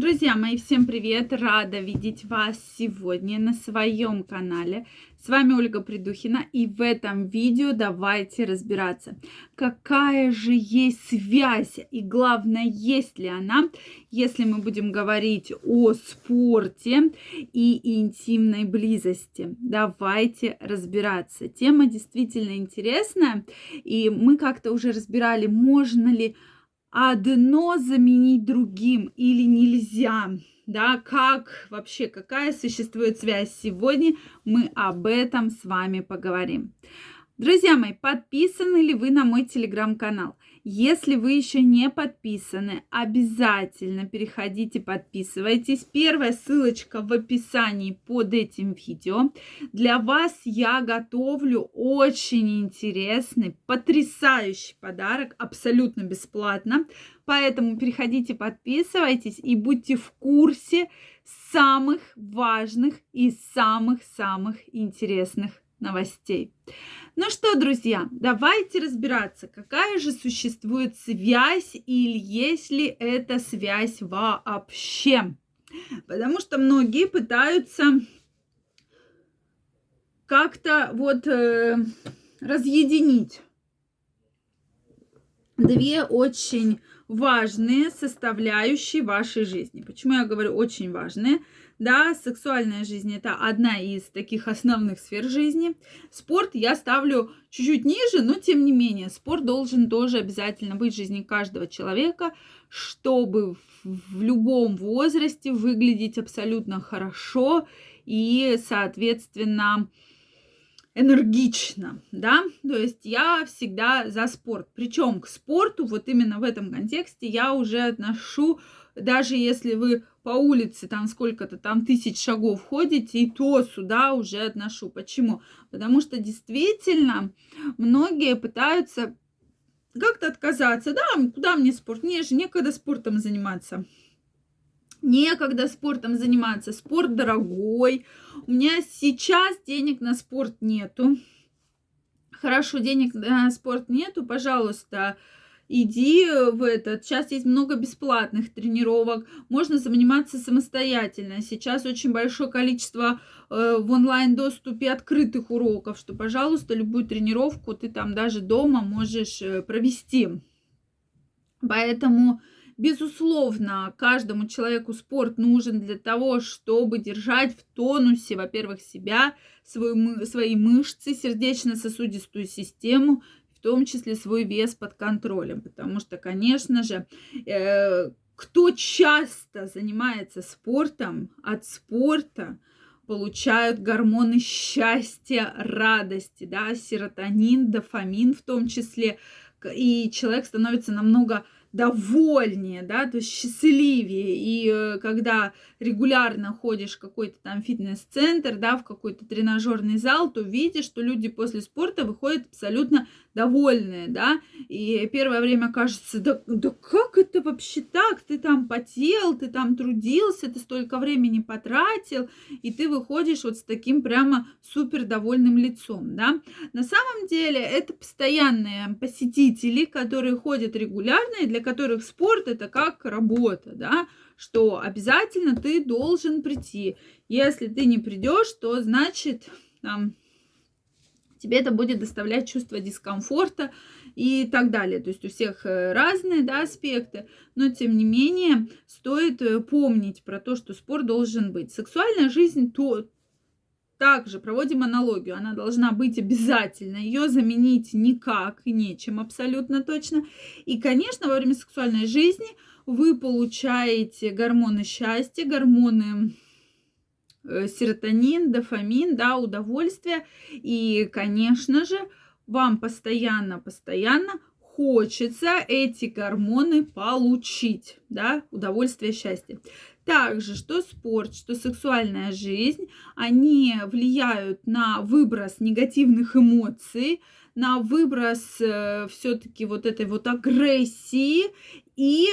Друзья мои, всем привет! Рада видеть вас сегодня на своем канале. С вами Ольга Придухина, и в этом видео давайте разбираться, какая же есть связь, и главное, есть ли она, если мы будем говорить о спорте и интимной близости. Давайте разбираться. Тема действительно интересная, и мы как-то уже разбирали, можно ли одно заменить другим или нельзя, да, как вообще, какая существует связь сегодня, мы об этом с вами поговорим. Друзья мои, подписаны ли вы на мой телеграм-канал? Если вы еще не подписаны, обязательно переходите, подписывайтесь. Первая ссылочка в описании под этим видео. Для вас я готовлю очень интересный, потрясающий подарок, абсолютно бесплатно. Поэтому переходите, подписывайтесь и будьте в курсе самых важных и самых-самых интересных новостей. Ну что, друзья, давайте разбираться, какая же существует связь или есть ли эта связь вообще. Потому что многие пытаются как-то вот э, разъединить две очень важные составляющие вашей жизни. Почему я говорю очень важные? Да, сексуальная жизнь это одна из таких основных сфер жизни. Спорт я ставлю чуть-чуть ниже, но тем не менее, спорт должен тоже обязательно быть в жизни каждого человека, чтобы в любом возрасте выглядеть абсолютно хорошо и, соответственно, энергично, да, то есть я всегда за спорт. Причем к спорту, вот именно в этом контексте, я уже отношу, даже если вы по улице там сколько-то там тысяч шагов ходите, и то сюда уже отношу. Почему? Потому что действительно многие пытаются как-то отказаться. Да, куда мне спорт? Мне же некогда спортом заниматься. Некогда спортом заниматься. Спорт дорогой. У меня сейчас денег на спорт нету. Хорошо, денег на спорт нету. Пожалуйста, иди в этот. Сейчас есть много бесплатных тренировок, можно заниматься самостоятельно. Сейчас очень большое количество э, в онлайн-доступе открытых уроков, что, пожалуйста, любую тренировку ты там даже дома можешь э, провести. Поэтому, безусловно, каждому человеку спорт нужен для того, чтобы держать в тонусе, во-первых, себя, свою, свои мышцы, сердечно-сосудистую систему, в том числе свой вес под контролем, потому что, конечно же, э, кто часто занимается спортом, от спорта получают гормоны счастья, радости, да, серотонин, дофамин в том числе, и человек становится намного довольнее, да, то есть счастливее. И э, когда регулярно ходишь в какой-то там фитнес-центр, да, в какой-то тренажерный зал, то видишь, что люди после спорта выходят абсолютно довольные, да, и первое время кажется, да, да как это вообще так, ты там потел, ты там трудился, ты столько времени потратил, и ты выходишь вот с таким прямо супер довольным лицом, да. На самом деле это постоянные посетители, которые ходят регулярно, и для которых спорт это как работа, да, что обязательно ты должен прийти. Если ты не придешь, то значит там тебе это будет доставлять чувство дискомфорта и так далее. То есть у всех э, разные да, аспекты, но тем не менее стоит э, помнить про то, что спор должен быть. Сексуальная жизнь то, также проводим аналогию, она должна быть обязательно, ее заменить никак и нечем абсолютно точно. И, конечно, во время сексуальной жизни вы получаете гормоны счастья, гормоны Э, серотонин, дофамин, да, удовольствие. И, конечно же, вам постоянно-постоянно хочется эти гормоны получить, да, удовольствие, счастье. Также, что спорт, что сексуальная жизнь, они влияют на выброс негативных эмоций, на выброс э, все-таки вот этой вот агрессии и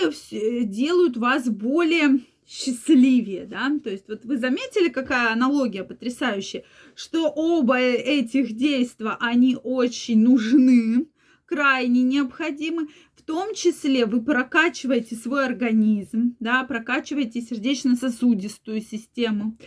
делают вас более счастливее, да, то есть вот вы заметили, какая аналогия потрясающая, что оба этих действия, они очень нужны, крайне необходимы, том числе вы прокачиваете свой организм, да, прокачиваете сердечно-сосудистую систему,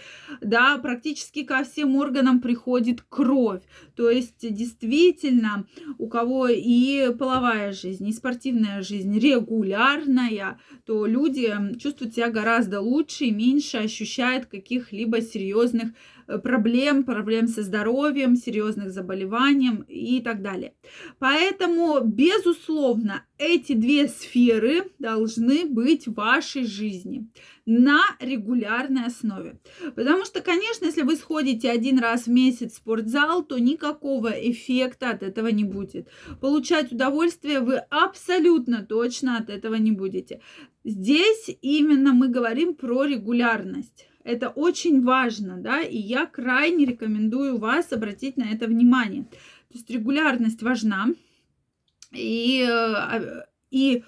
да, практически ко всем органам приходит кровь. То есть действительно у кого и половая жизнь, и спортивная жизнь регулярная, то люди чувствуют себя гораздо лучше и меньше ощущают каких-либо серьезных Э, проблем, проблем со здоровьем, серьезных заболеваний и так далее. Поэтому, безусловно, эти две сферы должны быть в вашей жизни на регулярной основе. Потому что, конечно, если вы сходите один раз в месяц в спортзал, то никакого эффекта от этого не будет. Получать удовольствие вы абсолютно точно от этого не будете. Здесь именно мы говорим про регулярность. Это очень важно, да, и я крайне рекомендую вас обратить на это внимание. То есть регулярность важна. И, э, и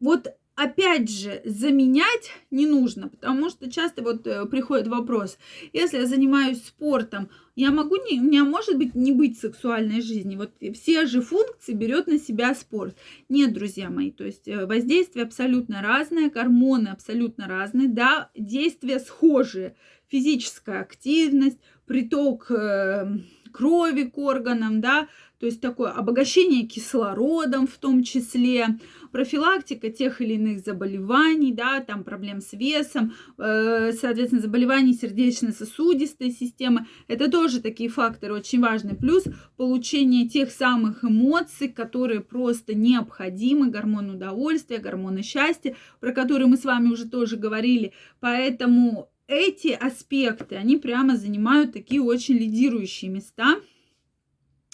вот опять же, заменять не нужно, потому что часто вот э, приходит вопрос, если я занимаюсь спортом, я могу не, у меня может быть не быть сексуальной жизни, вот все же функции берет на себя спорт. Нет, друзья мои, то есть э, воздействие абсолютно разное, гормоны абсолютно разные, да, действия схожие, физическая активность, приток э, крови к органам, да, то есть такое обогащение кислородом в том числе, профилактика тех или иных заболеваний, да, там проблем с весом, э, соответственно, заболеваний сердечно-сосудистой системы. Это тоже такие факторы очень важные. Плюс получение тех самых эмоций, которые просто необходимы, гормон удовольствия, гормоны счастья, про которые мы с вами уже тоже говорили. Поэтому эти аспекты, они прямо занимают такие очень лидирующие места –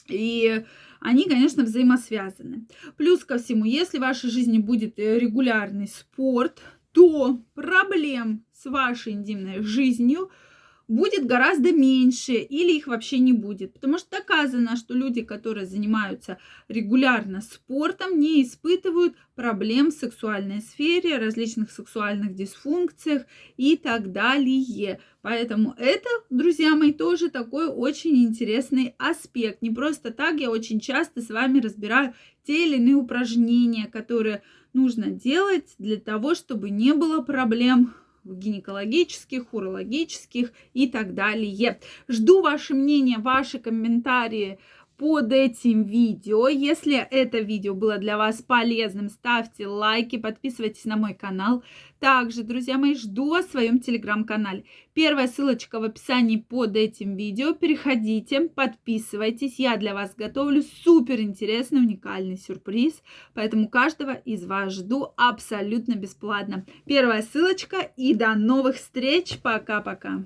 и они, конечно, взаимосвязаны. Плюс ко всему, если в вашей жизни будет э, регулярный спорт, то проблем с вашей интимной жизнью – будет гораздо меньше или их вообще не будет. Потому что доказано, что люди, которые занимаются регулярно спортом, не испытывают проблем в сексуальной сфере, различных сексуальных дисфункциях и так далее. Поэтому это, друзья мои, тоже такой очень интересный аспект. Не просто так я очень часто с вами разбираю те или иные упражнения, которые нужно делать для того, чтобы не было проблем гинекологических, урологических и так далее. Жду ваше мнение, ваши комментарии под этим видео. Если это видео было для вас полезным, ставьте лайки, подписывайтесь на мой канал. Также, друзья мои, жду вас в своем телеграм-канале. Первая ссылочка в описании под этим видео. Переходите, подписывайтесь. Я для вас готовлю супер интересный, уникальный сюрприз. Поэтому каждого из вас жду абсолютно бесплатно. Первая ссылочка и до новых встреч. Пока-пока.